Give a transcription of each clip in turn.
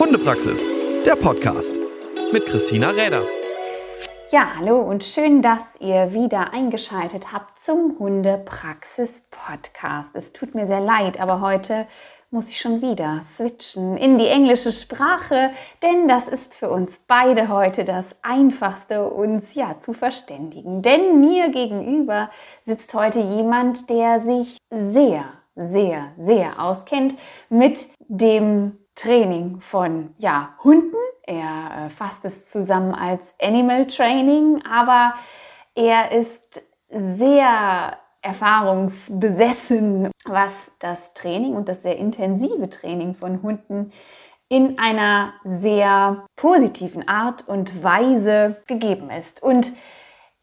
Hundepraxis, der Podcast mit Christina Räder. Ja, hallo und schön, dass ihr wieder eingeschaltet habt zum Hundepraxis Podcast. Es tut mir sehr leid, aber heute muss ich schon wieder switchen in die englische Sprache, denn das ist für uns beide heute das Einfachste, uns ja zu verständigen. Denn mir gegenüber sitzt heute jemand, der sich sehr, sehr, sehr auskennt mit dem Training von ja, Hunden. Er äh, fasst es zusammen als Animal Training, aber er ist sehr erfahrungsbesessen, was das Training und das sehr intensive Training von Hunden in einer sehr positiven Art und Weise gegeben ist. Und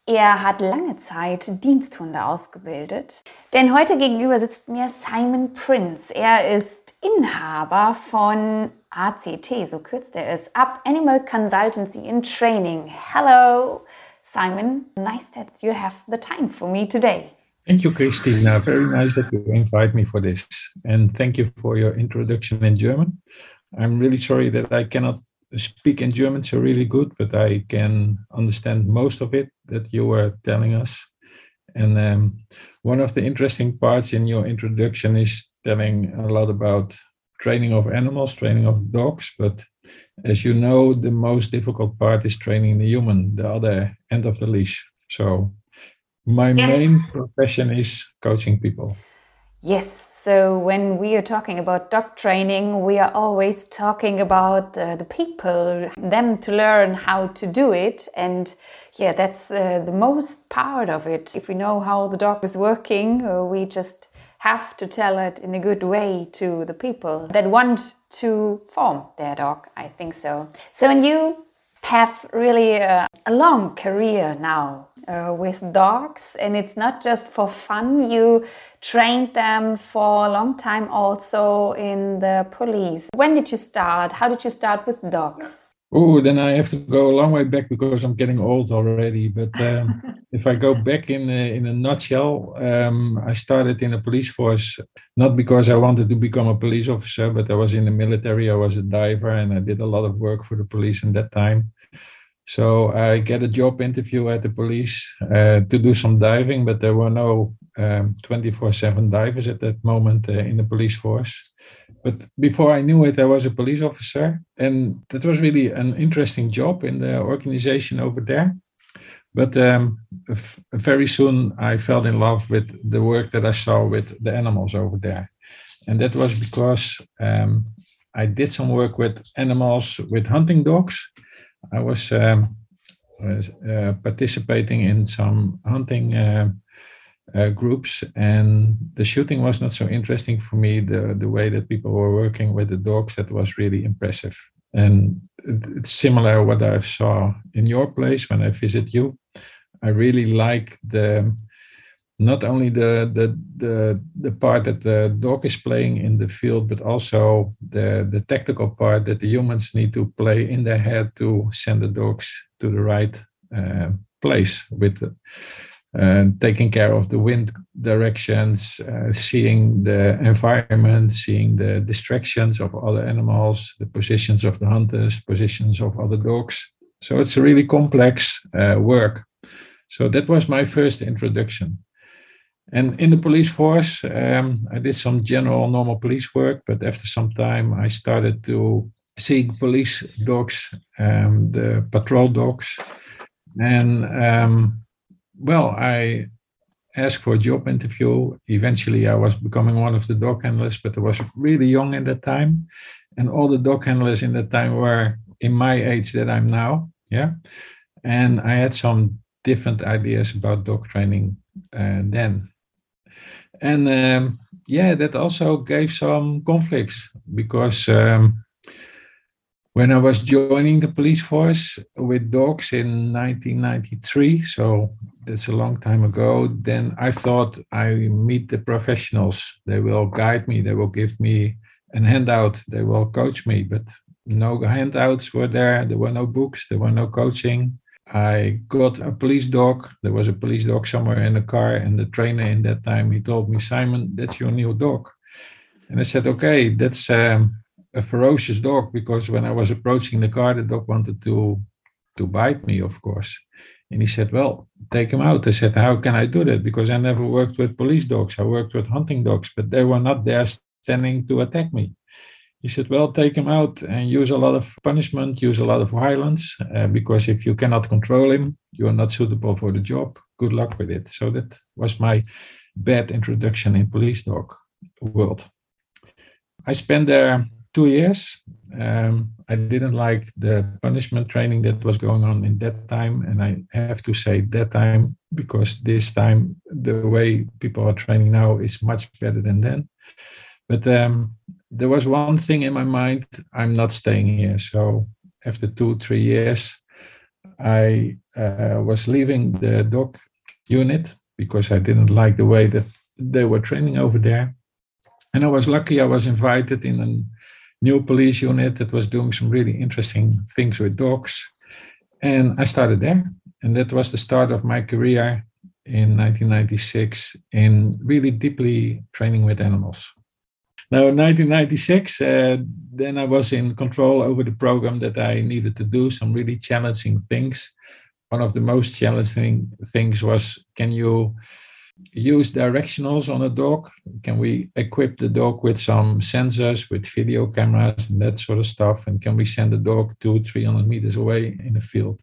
er hat lange Zeit Diensthunde ausgebildet. Denn heute gegenüber sitzt mir Simon Prince. Er ist Inhaber von ACT, so kürzt er es, Up Animal Consultancy in Training. Hello, Simon. Nice that you have the time for me today. Thank you, Christina. Very nice that you invite me for this. And thank you for your introduction in German. I'm really sorry that I cannot speak in German so really good, but I can understand most of it that you were telling us. And um, one of the interesting parts in your introduction is telling a lot about training of animals, training of dogs. But as you know, the most difficult part is training the human, the other end of the leash. So my yes. main profession is coaching people. Yes, so when we are talking about dog training, we are always talking about uh, the people, them to learn how to do it. And yeah, that's uh, the most part of it. If we know how the dog is working, uh, we just have to tell it in a good way to the people that want to form their dog. I think so. So, and you have really a, a long career now uh, with dogs, and it's not just for fun. You trained them for a long time also in the police. When did you start? How did you start with dogs? Oh, then I have to go a long way back because I'm getting old already. But um, if I go back in a, in a nutshell, um, I started in a police force not because I wanted to become a police officer, but I was in the military. I was a diver and I did a lot of work for the police in that time. So I get a job interview at the police uh, to do some diving, but there were no 24/7 um, divers at that moment uh, in the police force. But before I knew it, I was a police officer, and that was really an interesting job in the organization over there. But um, very soon, I fell in love with the work that I saw with the animals over there, and that was because um, I did some work with animals with hunting dogs I was um, uh, participating in some hunting uh, uh, groups, and the shooting was not so interesting for me. The the way that people were working with the dogs that was really impressive, and it's similar what I saw in your place when I visit you. I really like the not only the, the the the part that the dog is playing in the field, but also the the tactical part that the humans need to play in their head to send the dogs to the right uh, place with uh, taking care of the wind directions, uh, seeing the environment, seeing the distractions of other animals, the positions of the hunters, positions of other dogs. So it's a really complex uh, work. So that was my first introduction. And in the police force, um, I did some general normal police work, but after some time, I started to see police dogs, um, the patrol dogs. And um, well, I asked for a job interview. Eventually, I was becoming one of the dog handlers, but I was really young at that time. And all the dog handlers in that time were in my age that I'm now. Yeah. And I had some different ideas about dog training uh, then and um, yeah, that also gave some conflicts because um, when I was joining the police force with dogs in 1993, so that's a long time ago, then I thought I meet the professionals. They will guide me, they will give me a handout, they will coach me, but no handouts were there, there were no books, there were no coaching. I got a police dog. There was a police dog somewhere in the car, and the trainer in that time he told me, Simon, that's your new dog. And I said, okay, that's um, a ferocious dog because when I was approaching the car, the dog wanted to to bite me, of course. And he said, Well, take him out. I said, How can I do that? Because I never worked with police dogs. I worked with hunting dogs, but they were not there standing to attack me. He said, Well, take him out and use a lot of punishment, use a lot of violence, uh, because if you cannot control him, you are not suitable for the job. Good luck with it. So that was my bad introduction in police dog world. I spent there two years. Um, I didn't like the punishment training that was going on in that time. And I have to say that time because this time, the way people are training now is much better than then. But um, there was one thing in my mind I'm not staying here. So after two, three years, I uh, was leaving the dog unit because I didn't like the way that they were training over there. And I was lucky I was invited in a new police unit that was doing some really interesting things with dogs. And I started there. And that was the start of my career in 1996 in really deeply training with animals. Now, in 1996, uh, then I was in control over the program that I needed to do some really challenging things. One of the most challenging things was can you use directionals on a dog? Can we equip the dog with some sensors, with video cameras, and that sort of stuff? And can we send the dog two, 300 meters away in the field?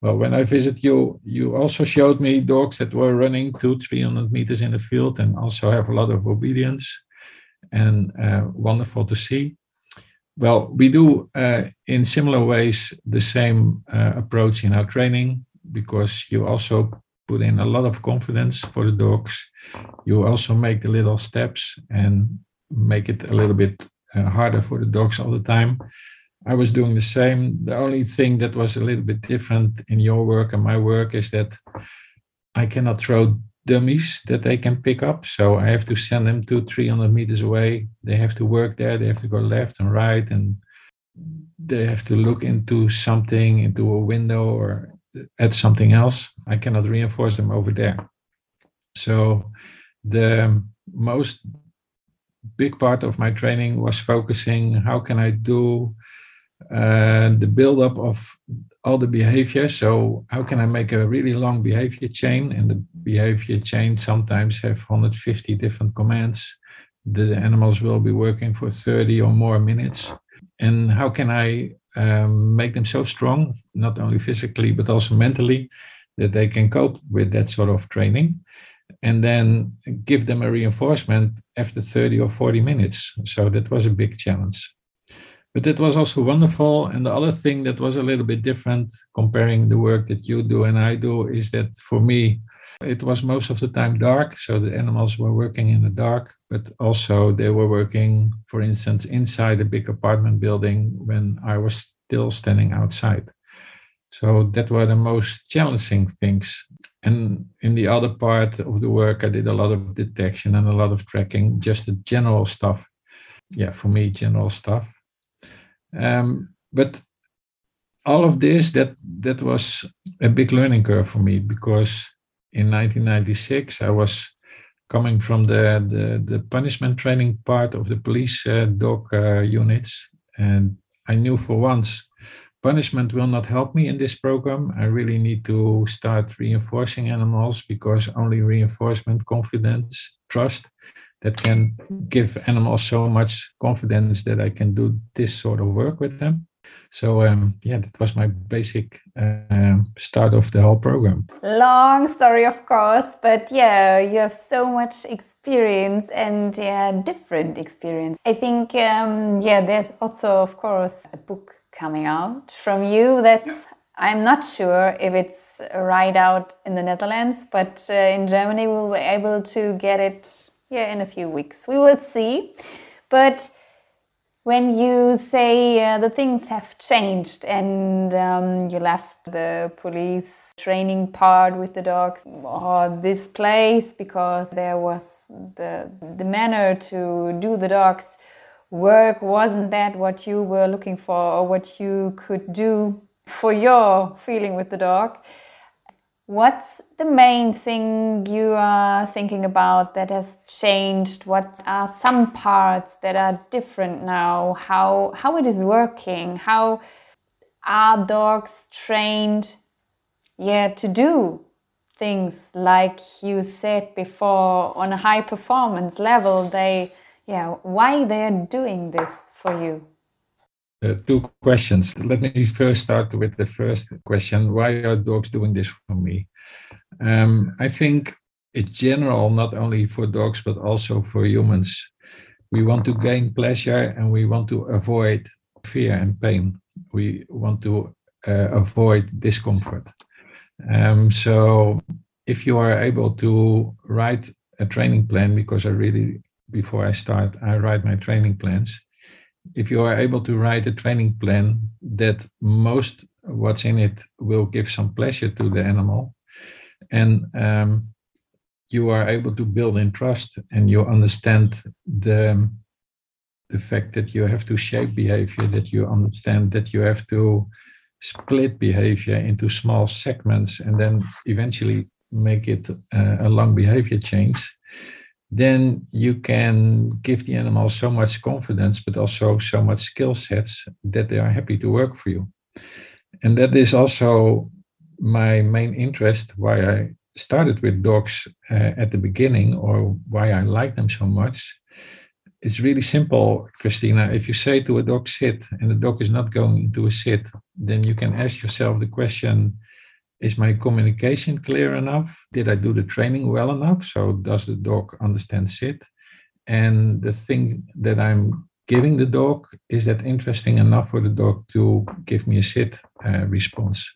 Well, when I visit you, you also showed me dogs that were running two, 300 meters in the field and also have a lot of obedience and uh, wonderful to see. Well, we do uh, in similar ways the same uh, approach in our training because you also put in a lot of confidence for the dogs. You also make the little steps and make it a little bit uh, harder for the dogs all the time. I was doing the same. The only thing that was a little bit different in your work and my work is that I cannot throw dummies that they can pick up. So I have to send them two, 300 meters away. They have to work there. They have to go left and right, and they have to look into something, into a window or at something else. I cannot reinforce them over there. So the most big part of my training was focusing how can I do uh, the buildup of all the behavior. So how can I make a really long behavior chain? And the behavior chain sometimes have 150 different commands. The animals will be working for 30 or more minutes. And how can I um, make them so strong, not only physically, but also mentally, that they can cope with that sort of training? And then give them a reinforcement after 30 or 40 minutes. So that was a big challenge but it was also wonderful. And the other thing that was a little bit different comparing the work that you do and I do is that for me, it was most of the time dark. So the animals were working in the dark, but also they were working, for instance, inside a big apartment building when I was still standing outside. So that were the most challenging things. And in the other part of the work, I did a lot of detection and a lot of tracking, just the general stuff. Yeah, for me, general stuff. Um, but all of this that that was a big learning curve for me because in 1996 I was coming from the the, the punishment training part of the police uh, dog uh, units, and I knew for once punishment will not help me in this program. I really need to start reinforcing animals because only reinforcement, confidence, trust that can give animals so much confidence that I can do this sort of work with them. So um, yeah, that was my basic uh, start of the whole program. Long story, of course, but yeah, you have so much experience and yeah, different experience. I think um, yeah, there's also of course a book coming out from you. That's yeah. I'm not sure if it's right out in the Netherlands, but uh, in Germany we'll be able to get it yeah, in a few weeks. We will see. But when you say uh, the things have changed and um, you left the police training part with the dogs or this place because there was the, the manner to do the dogs work wasn't that what you were looking for or what you could do for your feeling with the dog What's the main thing you are thinking about that has changed? What are some parts that are different now? How how it is working? How are dogs trained yeah to do things like you said before on a high performance level they yeah why they are doing this for you uh, two questions. Let me first start with the first question. Why are dogs doing this for me? Um, I think in general, not only for dogs, but also for humans, we want to gain pleasure and we want to avoid fear and pain. We want to uh, avoid discomfort. Um, so if you are able to write a training plan, because I really, before I start, I write my training plans if you are able to write a training plan that most what's in it will give some pleasure to the animal and um, you are able to build in trust and you understand the the fact that you have to shape behavior that you understand that you have to split behavior into small segments and then eventually make it uh, a long behavior change then you can give the animal so much confidence, but also so much skill sets that they are happy to work for you. And that is also my main interest, why I started with dogs uh, at the beginning, or why I like them so much. It's really simple, Christina. If you say to a dog, sit, and the dog is not going into a sit, then you can ask yourself the question is my communication clear enough? Did I do the training well enough? So does the dog understand sit? And the thing that I'm giving the dog is that interesting enough for the dog to give me a sit uh, response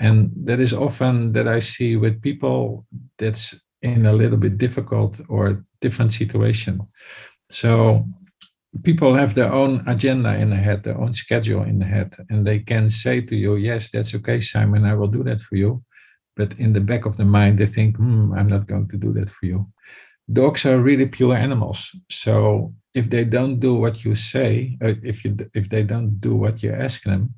and that is often that i see with people that's in a little bit difficult or different situation so people have their own agenda in the head, their own schedule in the head, and they can say to you, Yes, that's okay, Simon, I will do that for you. But in the back of the mind, they think, Hmm, I'm not going to do that for you. Dogs are really pure animals. So if they don't do what you say, uh, if you if they don't do what you ask them,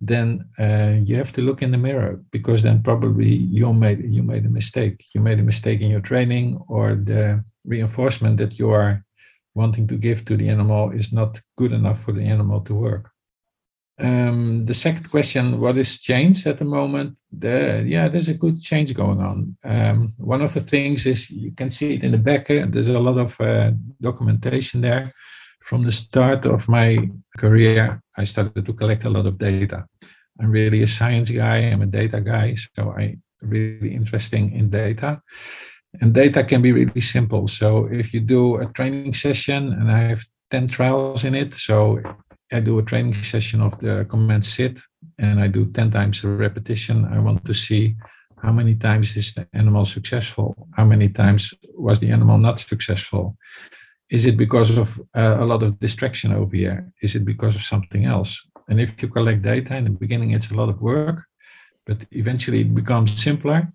then uh, you have to look in the mirror because then probably you made you made a mistake. You made a mistake in your training or the reinforcement that you are wanting to give to the animal is not good enough for the animal to work. Um, the second question, what is changed at the moment? The, yeah, there's a good change going on. Um, one of the things is you can see it in the back. There's a lot of uh, documentation there. From the start of my career, I started to collect a lot of data. I'm really a science guy. I'm a data guy, so I really interesting in data. And data can be really simple. So if you do a training session, and I have 10 trials in it, so I do a training session of the command sit, and I do 10 times the repetition. I want to see how many times is the animal successful? How many times was the animal not successful? Is it because of uh, a lot of distraction over here? Is it because of something else? And if you collect data in the beginning, it's a lot of work, but eventually it becomes simpler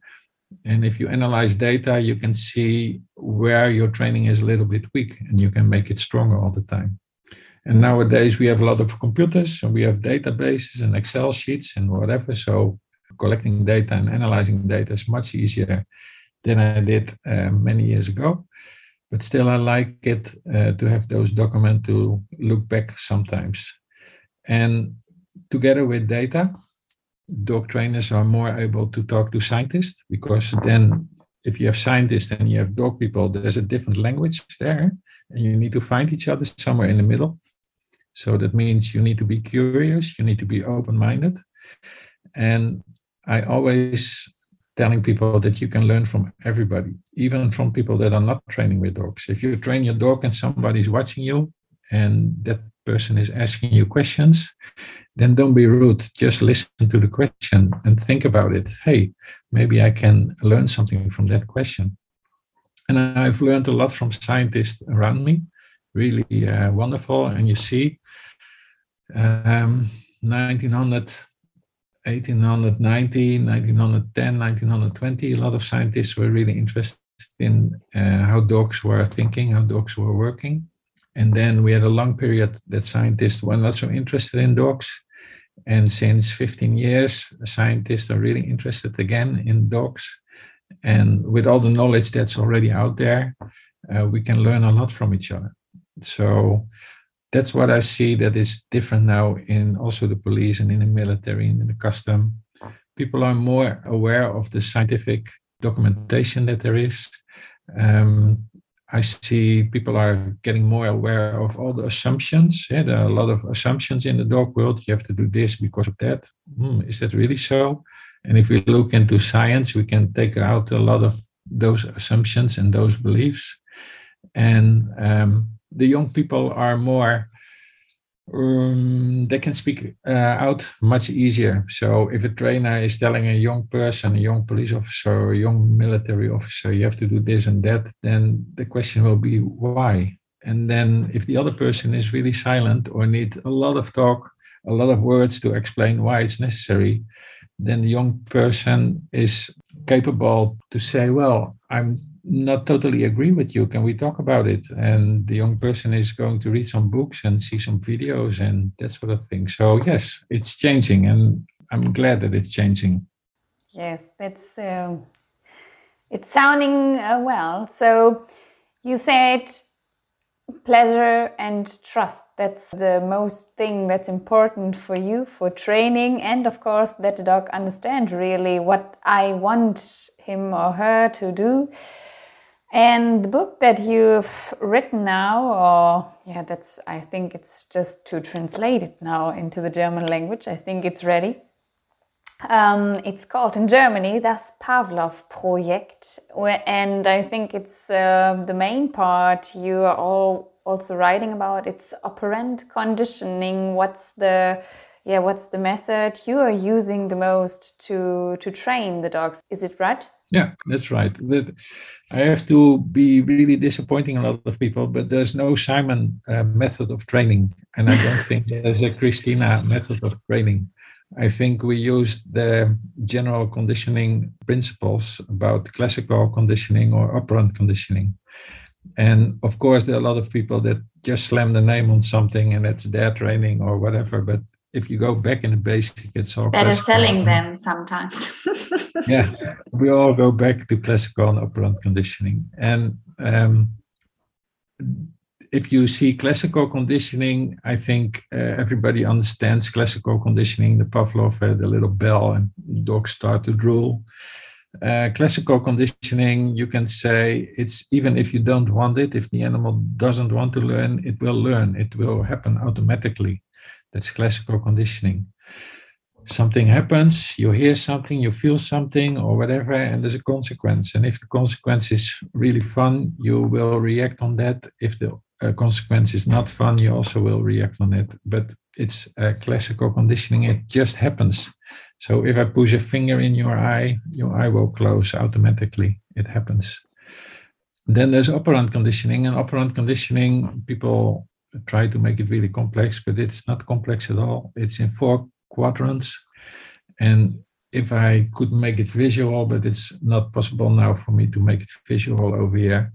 and if you analyze data, you can see where your training is a little bit weak and you can make it stronger all the time. And nowadays we have a lot of computers and we have databases and Excel sheets and whatever. So collecting data and analyzing data is much easier than I did uh, many years ago. But still, I like it uh, to have those documents to look back sometimes. And together with data, dog trainers are more able to talk to scientists because then if you have scientists and you have dog people there's a different language there and you need to find each other somewhere in the middle. So that means you need to be curious you need to be open-minded. And i always telling people that you can learn from everybody even from people that are not training with dogs. If you train your dog and somebody's watching you and that person is asking you questions then don't be rude. Just listen to the question and think about it. Hey, maybe I can learn something from that question. And I've learned a lot from scientists around me, really uh, wonderful. And you see, um, 1900, 1890, 1910, 1920, a lot of scientists were really interested in uh, how dogs were thinking, how dogs were working. And then we had a long period that scientists were not so interested in dogs And since 15 years, scientists are really interested again in dogs. And with all the knowledge that's already out there, uh, we can learn a lot from each other. So that's what I see that is different now in also the police and in the military and in the custom. People are more aware of the scientific documentation that there is. Um, I see people are getting more aware of all the assumptions. Yeah, there are a lot of assumptions in the dog world. You have to do this because of that. Hmm, is that really so? And if we look into science, we can take out a lot of those assumptions and those beliefs. And um, the young people are more um, they can speak uh, out much easier. So if a trainer is telling a young person, a young police officer, a young military officer, you have to do this and that, then the question will be why. And then if the other person is really silent or need a lot of talk, a lot of words to explain why it's necessary, then the young person is capable to say, well, I'm not totally agree with you. Can we talk about it? And the young person is going to read some books and see some videos and that sort of thing. So yes, it's changing, and I'm glad that it's changing. Yes, that's uh, it's sounding uh, well. So you said pleasure and trust. That's the most thing that's important for you for training, and of course that the dog understand really what I want him or her to do and the book that you've written now, or yeah, that's, I think it's just to translate it now into the German language. I think it's ready. Um, it's called in Germany das Pavlov Project, and I think it's uh, the main part you are all also writing about. It's operant conditioning. What's the yeah? What's the method you are using the most to to train the dogs? Is it right? Yeah, that's right. That I have to be really disappointing a lot of people, but there's no Simon uh, method of training, and I don't think there's a Christina method of training. I think we used the general conditioning principles about classical conditioning or operant conditioning. And of course, there are a lot of people that just slam the name on something and that's their training or whatever. But if you go back in the basic, it's all better selling them sometimes. yeah, we all go back to classical and operant conditioning, and um, if you see classical conditioning, I think uh, everybody understands classical conditioning. The Pavlov had the little bell, and dogs start to drool. Uh, classical conditioning, you can say it's even if you don't want it, if the animal doesn't want to learn, it will learn. It will happen automatically. That's classical conditioning. Something happens, you hear something, you feel something, or whatever, and there's a consequence. And if the consequence is really fun, you will react on that. If the uh, consequence is not fun, you also will react on it. But it's uh, classical conditioning, it just happens. So if I push a finger in your eye, your eye will close automatically. It happens. Then there's operant conditioning, and operant conditioning, people try to make it really complex, but it's not complex at all. It's in four quadrants. And if I could make it visual, but it's not possible now for me to make it visual over here.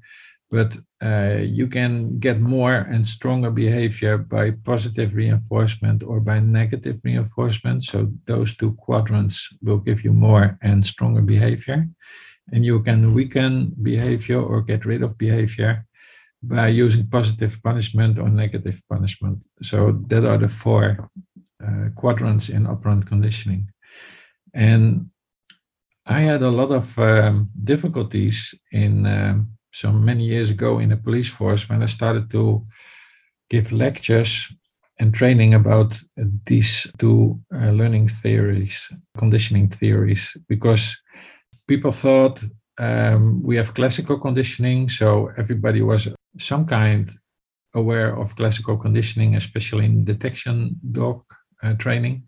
But uh, you can get more and stronger behavior by positive reinforcement or by negative reinforcement. So those two quadrants will give you more and stronger behavior. And you can weaken behavior or get rid of behavior by using positive punishment or negative punishment. So that are the four uh, quadrants in operant conditioning. And I had a lot of um, difficulties in um, so many years ago in the police force when I started to give lectures and training about these two uh, learning theories, conditioning theories, because people thought um, we have classical conditioning, so everybody was some kind aware of classical conditioning, especially in detection dog uh, training.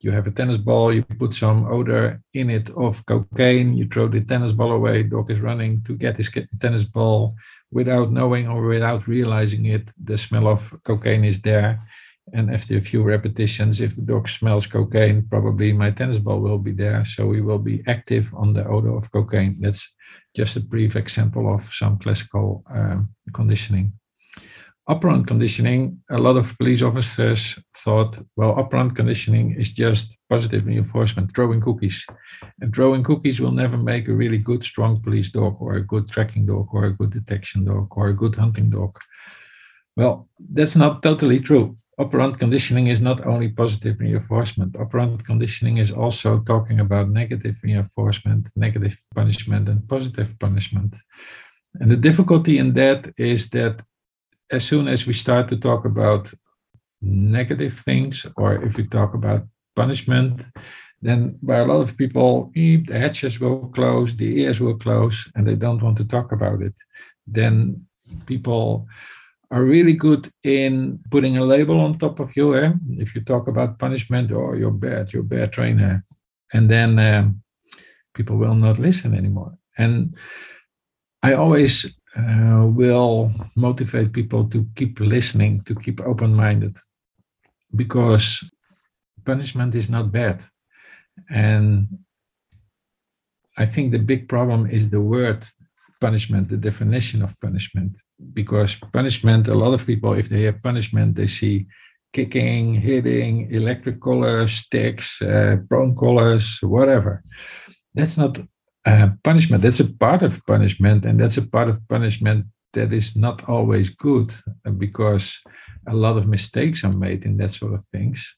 You have a tennis ball, you put some odor in it of cocaine, you throw the tennis ball away, dog is running to get his tennis ball without knowing or without realizing it. The smell of cocaine is there. And after a few repetitions, if the dog smells cocaine, probably my tennis ball will be there. So we will be active on the odor of cocaine. That's just a brief example of some classical um, conditioning. operant conditioning, a lot of police officers thought, well, operant conditioning is just positive reinforcement, throwing cookies. And throwing cookies will never make a really good, strong police dog or a good tracking dog or a good detection dog or a good hunting dog. Well, that's not totally true. Operant conditioning is not only positive reinforcement. Operant conditioning is also talking about negative reinforcement, negative punishment, and positive punishment. And the difficulty in that is that as soon as we start to talk about negative things, or if we talk about punishment, then by a lot of people, the hatches will close, the ears will close, and they don't want to talk about it. Then people are really good in putting a label on top of you. Eh? If you talk about punishment, or oh, you're bad, you're bad trainer, and then um, people will not listen anymore. And I always uh, will motivate people to keep listening, to keep open minded, because punishment is not bad. And I think the big problem is the word punishment, the definition of punishment. Because punishment, a lot of people, if they have punishment, they see kicking, hitting, electric collars, sticks, uh, prone collars, whatever. That's not uh, punishment. That's a part of punishment, and that's a part of punishment that is not always good uh, because a lot of mistakes are made in that sort of things.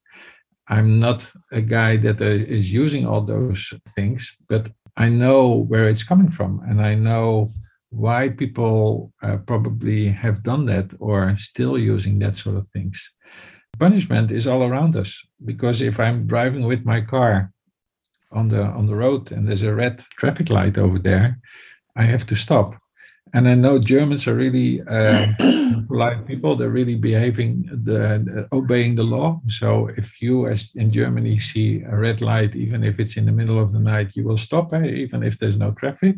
I'm not a guy that uh, using all those things, but I know where it's coming from, and I know why people uh, probably have done that or still using that sort of things. Punishment is all around us because if I'm driving with my car on the on the road and there's a red traffic light over there, I have to stop. And I know Germans are really uh, polite people. They're really behaving, the, obeying the law. So if you, as in Germany, see a red light, even if it's in the middle of the night, you will stop, eh, even if there's no traffic.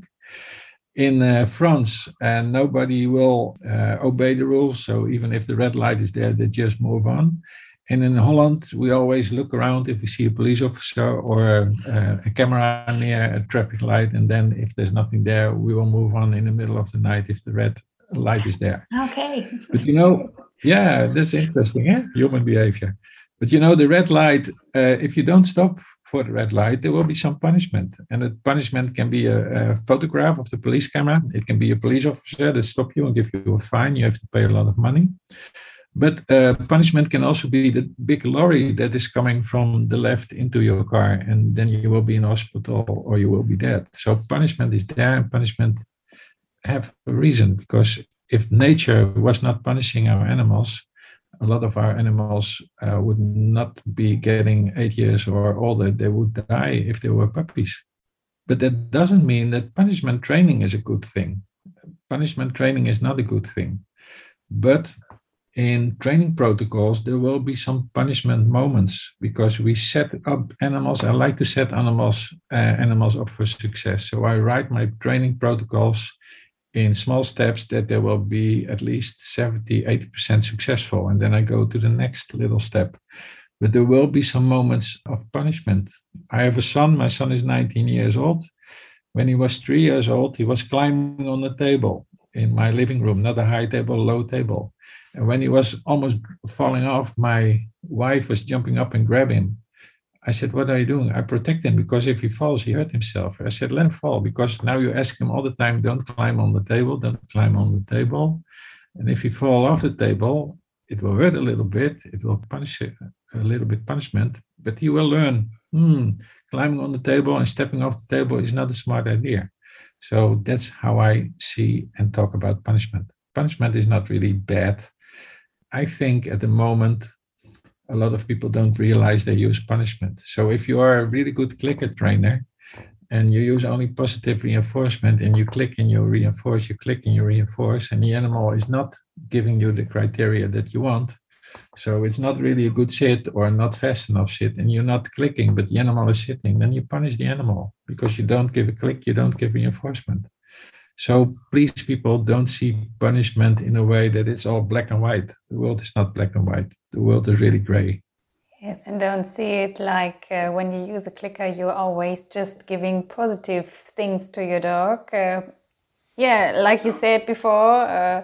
In uh, France, and nobody will uh, obey the rules. So even if the red light is there, they just move on. And in Holland, we always look around if we see a police officer or a, a, camera near a traffic light. And then if there's nothing there, we will move on in the middle of the night if the red light is there. Okay. But you know, yeah, that's interesting, eh? human behavior. But you know, the red light, uh, if you don't stop for the red light, there will be some punishment. And the punishment can be a, a, photograph of the police camera. It can be a police officer that stop you and give you a fine. You have to pay a lot of money. But uh, punishment can also be the big lorry that is coming from the left into your car, and then you will be in hospital or you will be dead. So punishment is there, and punishment have a reason because if nature was not punishing our animals, a lot of our animals uh, would not be getting eight years or older. They would die if they were puppies. But that doesn't mean that punishment training is a good thing. Punishment training is not a good thing. But in training protocols, there will be some punishment moments because we set up animals. I like to set animals uh, animals up for success. So I write my training protocols in small steps that there will be at least 70, 80% successful. And then I go to the next little step. But there will be some moments of punishment. I have a son, my son is 19 years old. When he was three years old, he was climbing on the table in my living room, not a high table, low table. And when he was almost falling off, my wife was jumping up and grabbing him. I said, What are you doing? I protect him because if he falls, he hurt himself. I said, Let him fall because now you ask him all the time, Don't climb on the table, don't climb on the table. And if he fall off the table, it will hurt a little bit, it will punish a little bit punishment, but he will learn, hmm, climbing on the table and stepping off the table is not a smart idea. So that's how I see and talk about punishment. Punishment is not really bad. I think at the moment, a lot of people don't realize they use punishment. So if you are a really good clicker trainer and you use only positive reinforcement and you click and you reinforce, you click and you reinforce, and the animal is not giving you the criteria that you want. So it's not really a good sit or not fast enough sit, and you're not clicking, but the animal is sitting, then you punish the animal because you don't give a click, you don't give reinforcement. So please, people, don't see punishment in a way that it's all black and white. The world is not black and white. The world is really gray. Yes, and don't see it like uh, when you use a clicker, you're always just giving positive things to your dog. Uh, yeah, like you said before, uh,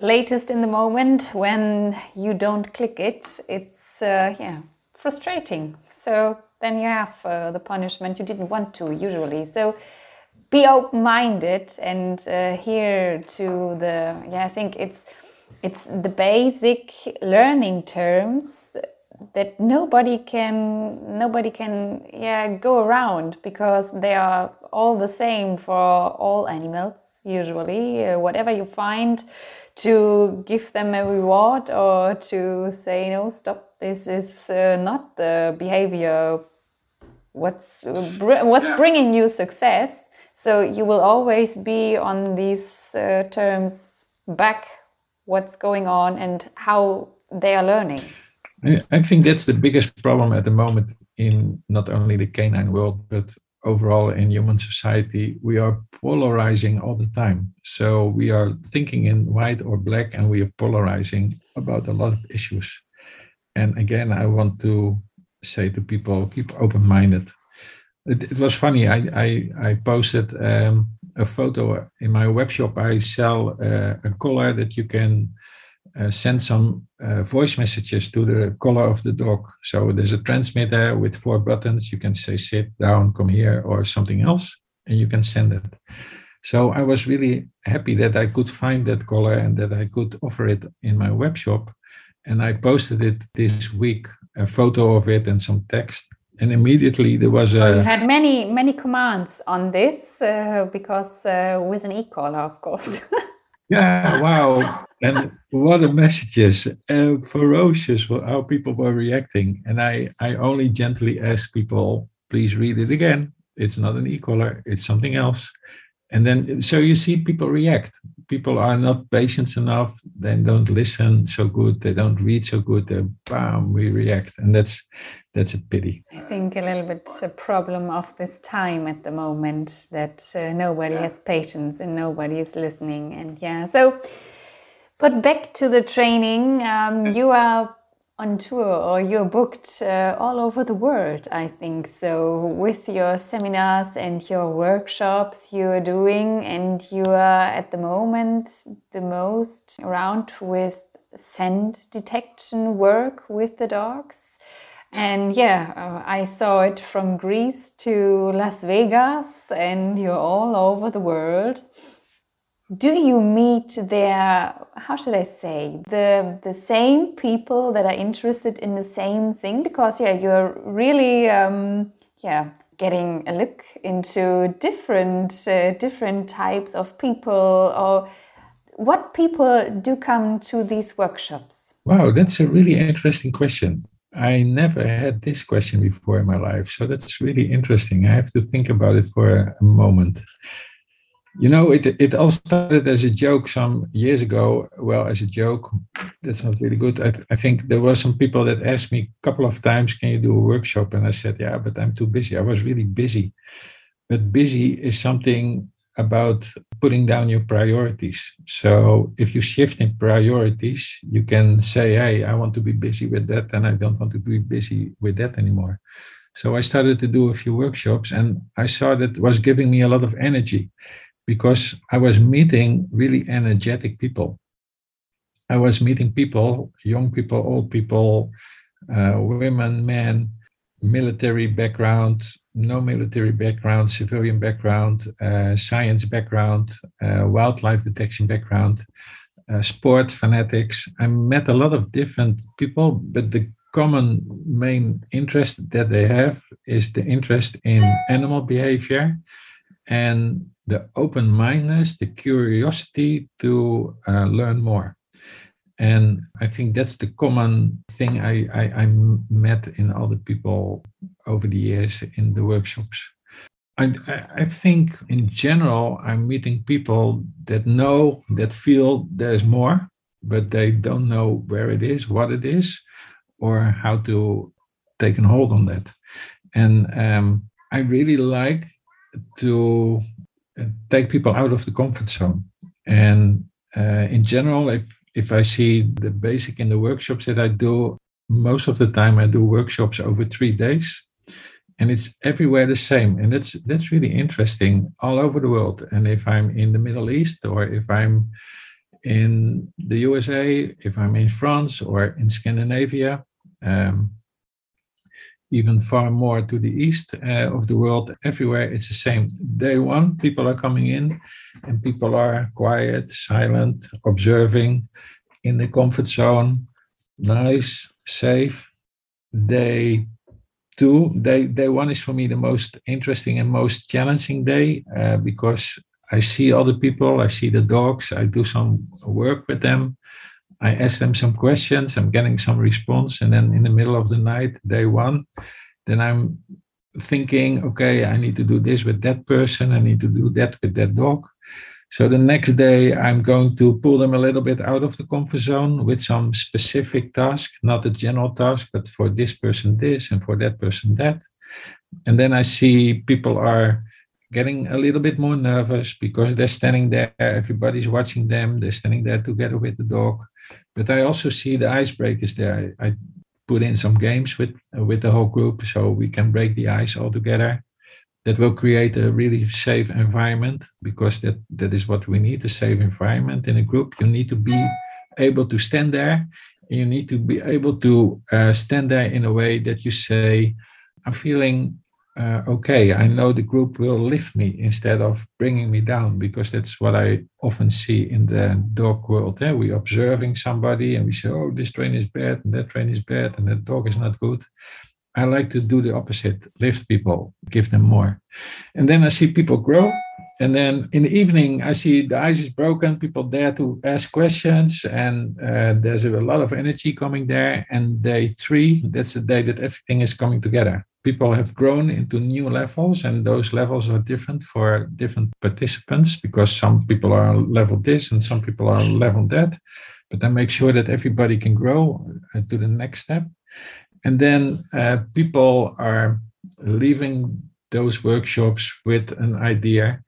latest in the moment when you don't click it, it's uh, yeah frustrating. So then you have uh, the punishment you didn't want to usually. So be open-minded and uh, here to the yeah I think it's it's the basic learning terms that nobody can nobody can yeah go around because they are all the same for all animals usually. Uh, whatever you find to give them a reward or to say no stop this is uh, not the behavior what's br what's bringing you success so you will always be on these uh, terms back what's going on and how they are learning I think that's the biggest problem at the moment in not only the canine world, but overall in human society. We are polarizing all the time. So we are thinking in white or black, and we are polarizing about a lot of issues. And again, I want to say to people keep open minded. It, it, was funny. I, I, I posted um, a photo in my web shop. I sell uh, a collar that you can uh, send some uh, voice messages to the collar of the dog. So there's a transmitter with four buttons. You can say sit down, come here, or something else, and you can send it. So I was really happy that I could find that collar and that I could offer it in my web shop. And I posted it this week, a photo of it and some text. And immediately there was a. You had many, many commands on this uh, because uh, with an e collar, of course. yeah, wow and what a messages uh, ferocious how people were reacting and i i only gently asked people please read it again it's not an e-collar it's something else and then so you see people react. People are not patient enough. They don't listen so good. They don't read so good. They bam we react. And that's that's a pity. I think a little bit a problem of this time at the moment that uh, nobody yeah. has patience and nobody is listening. And yeah so but back to the training, um, you are on tour or you're booked uh, all over the world, I think. So, with your seminars and your workshops you're doing, and you are at the moment the most around with scent detection work with the dogs. And yeah, uh, I saw it from Greece to Las Vegas, and you're all over the world do you meet there how should i say the the same people that are interested in the same thing? Because yeah you're really um, yeah getting a look into different uh, different types of people or what people do come to these workshops. Wow that's a really interesting question. I never had this question before in my life so that's really interesting. I have to think about it for a moment you know, it it all started as a joke some years ago. Well, as a joke, that's not really good. I, I think there were some people that asked me a couple of times, "Can you do a workshop?" And I said, "Yeah, but I'm too busy." I was really busy, but busy is something about putting down your priorities. So if you shift in priorities, you can say, "Hey, I want to be busy with that, and I don't want to be busy with that anymore." So I started to do a few workshops, and I saw that was giving me a lot of energy because I was meeting really energetic people. I was meeting people, young people, old people, uh, women, men, military background, no military background, civilian background, uh, science background, uh, wildlife detection background, uh, sport fanatics. I met a lot of different people, but the common main interest that they have is the interest in animal behavior and the open mindedness, the curiosity to uh, learn more. And I think that's the common thing I, I, I, met in all the people over the years in the workshops. I, I think in general, I'm meeting people that know, that feel there's more, but they don't know where it is, what it is, or how to take a hold on that. And um, I really like to take people out of the comfort zone. And uh, in general, if if I see the basic in the workshops that I do, most of the time I do workshops over three days, and it's everywhere the same. And that's that's really interesting all over the world. And if I'm in the Middle East or if I'm in the USA, if I'm in France or in Scandinavia, um, even far more to the east uh, of the world, everywhere it's the same. Day one, people are coming in and people are quiet, silent, observing in the comfort zone, nice, safe. Day two, day, day one is for me the most interesting and most challenging day uh, because I see other people, I see the dogs, I do some work with them. I ask them some questions, I'm getting some response. And then in the middle of the night, day one, then I'm thinking, okay, I need to do this with that person, I need to do that with that dog. So the next day, I'm going to pull them a little bit out of the comfort zone with some specific task, not a general task, but for this person this and for that person that. And then I see people are getting a little bit more nervous because they're standing there, everybody's watching them, they're standing there together with the dog. But I also see the icebreakers there. I, I put in some games with with the whole group so we can break the ice all together. That will create a really safe environment because that, that is what we need a safe environment in a group. You need to be able to stand there. you need to be able to uh, stand there in a way that you say, I'm feeling uh, okay, I know the group will lift me instead of bringing me down because that's what I often see in the dog world. Eh? We're observing somebody and we say, oh, this train is bad and that train is bad and that dog is not good. I like to do the opposite, lift people, give them more. And then I see people grow. And then in the evening, I see the ice is broken, people dare to ask questions, and uh, there's a lot of energy coming there. And day three, that's the day that everything is coming together. People have grown into new levels and those levels are different for different participants because some people are level this and some people are level that. But then make sure that everybody can grow uh, to the next step. And then uh, people are leaving those workshops with an idea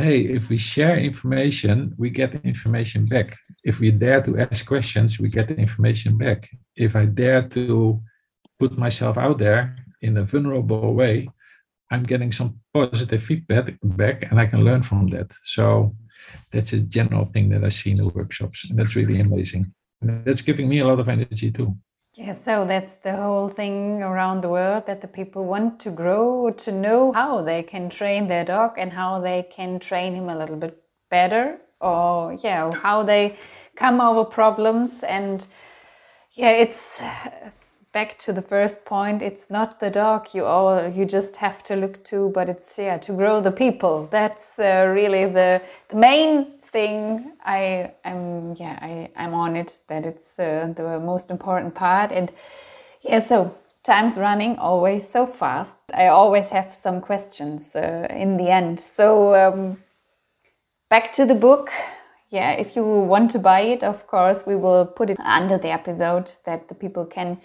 hey if we share information we get information back if we dare to ask questions we get the information back if i dare to put myself out there in a vulnerable way, I'm getting some positive feedback back and I can learn from that. So that's a general thing that I see in the workshops. And that's really amazing. And that's giving me a lot of energy too. Yeah, so that's the whole thing around the world that the people want to grow, to know how they can train their dog and how they can train him a little bit better, or yeah, how they come over problems. And yeah, it's back to the first point it's not the dog you all you just have to look to but it's yeah to grow the people that's uh, really the, the main thing i am yeah i i'm on it that it's uh, the most important part. And yeah so time's running always so fast. I always have some questions uh, in the end. So um, back to the book. Yeah if you want to buy it of course we will put it under the episode that the people can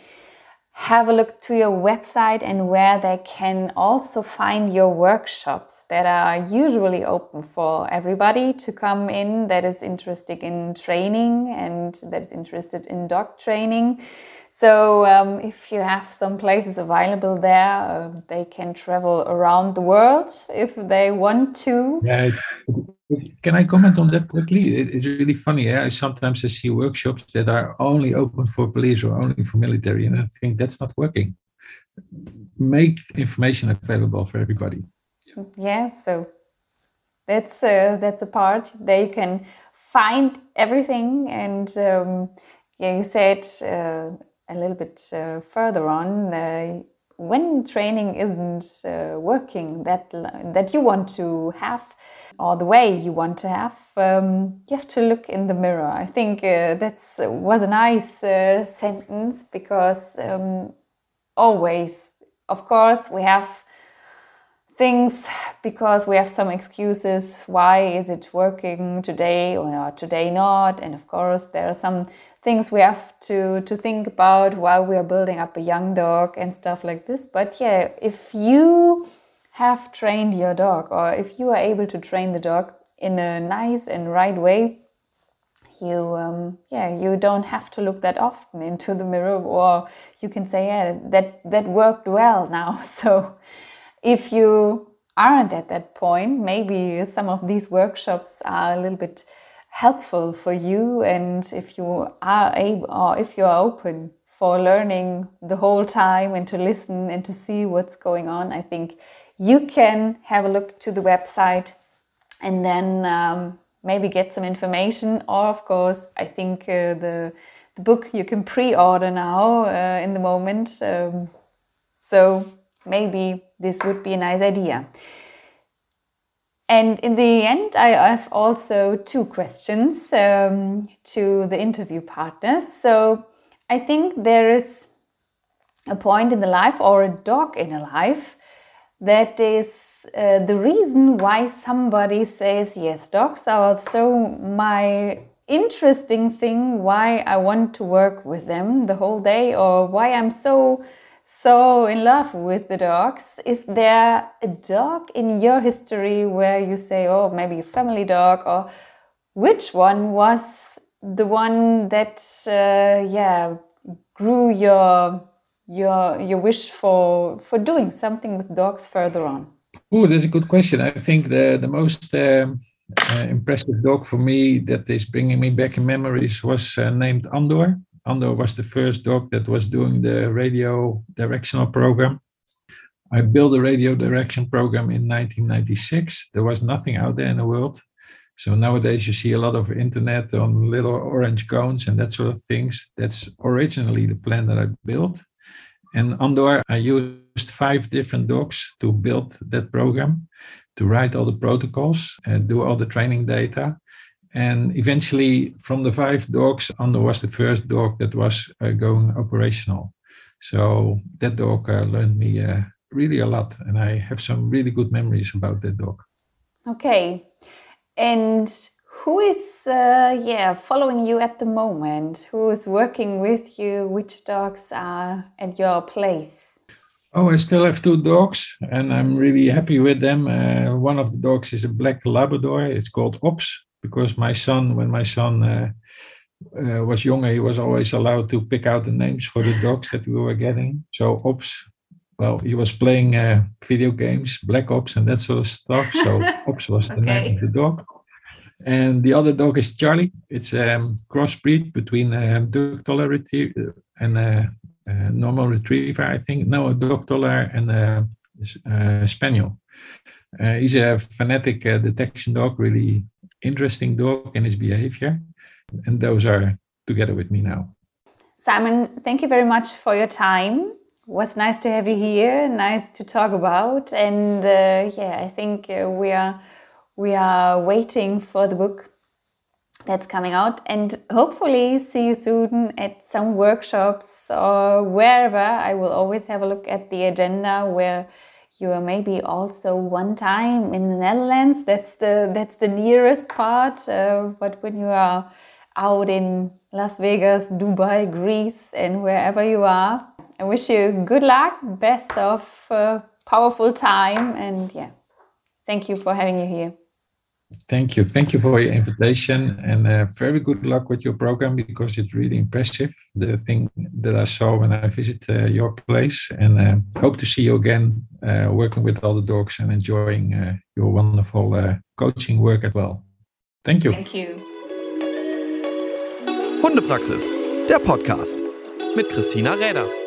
have a look to your website and where they can also find your workshops that are usually open for everybody to come in that is interested in training and that is interested in dog training. So, um, if you have some places available there, uh, they can travel around the world if they want to. Yeah, can I comment on that quickly? It's really funny. Yeah? Sometimes I see workshops that are only open for police or only for military, and I think that's not working. Make information available for everybody. Yeah, so that's uh, that's a part. They can find everything, and um, yeah, you said uh, a little bit uh, further on. Uh, when training isn't uh, working that that you want to have or the way you want to have, um, you have to look in the mirror. I think uh, that was a nice uh, sentence because um, always, of course, we have things because we have some excuses. Why is it working today or today not? And of course, there are some things we have to to think about while we are building up a young dog and stuff like this. But yeah, if you have trained your dog or if you are able to train the dog in a nice and right way you um, yeah you don't have to look that often into the mirror or you can say yeah that that worked well now. So if you aren't at that point maybe some of these workshops are a little bit helpful for you and if you are able or if you are open for learning the whole time and to listen and to see what's going on, I think you can have a look to the website and then um, maybe get some information. Or, of course, I think uh, the the book you can pre-order now uh, in the moment. Um, so maybe this would be a nice idea. And in the end, I have also two questions um, to the interview partners. So I think there is a point in the life or a dog in a life that is uh, the reason why somebody says, Yes, dogs are so my interesting thing why I want to work with them the whole day or why I'm so so in love with the dogs. Is there a dog in your history where you say, oh, maybe a family dog, or which one was the one that, uh, yeah, grew your your your wish for for doing something with dogs further on? Oh, that's a good question. I think the the most um, uh, impressive dog for me that is bringing me back in memories was uh, named Andor. Andor was the first dog that was doing the radio directional program. I built a radio direction program in 1996. There was nothing out there in the world. So nowadays you see a lot of internet on little orange cones and that sort of things. That's originally the plan that I built. And Andor, I used five different dogs to build that program to write all the protocols and do all the training data. And eventually, from the five dogs, Andor was the first dog that was uh, going operational. So that dog uh, learned me uh, really a lot, and I have some really good memories about that dog. Okay, and who is uh, yeah following you at the moment? Who is working with you? Which dogs are at your place? Oh, I still have two dogs, and I'm really happy with them. Uh, one of the dogs is a black Labrador. It's called Ops because my son, when my son uh, uh, was younger, he was always allowed to pick out the names for the dogs that we were getting. So Ops, well, he was playing uh, video games, Black Ops, and that sort of stuff. So Ops was the okay. name of the dog. And the other dog is Charlie. It's a um, crossbreed between a um, Dog Retriever and a uh, normal retriever, I think. No, a dog and a, a spaniel. Uh, he's a fanatic uh, detection dog, really interesting dog in his behavior. And those are together with me now. Simon, thank you very much for your time. It was nice to have you here, nice to talk about. And uh, yeah, I think uh, we are we are waiting for the book that's coming out and hopefully see you soon at some workshops or wherever. I will always have a look at the agenda where you are maybe also one time in the netherlands. That's the that's the nearest part uh, but when you are out in las vegas dubai greece and wherever you are i wish you good luck best of uh, powerful time and yeah. Thank you for having you here Thank you. Thank you for your invitation and uh, very good luck with your program because it's really impressive. The thing that I saw when I visit uh, your place and uh, hope to see you again uh, working with all the dogs and enjoying uh, your wonderful uh, coaching work as well. Thank you. Thank you. Hundepraxis, der Podcast mit Christina Räder.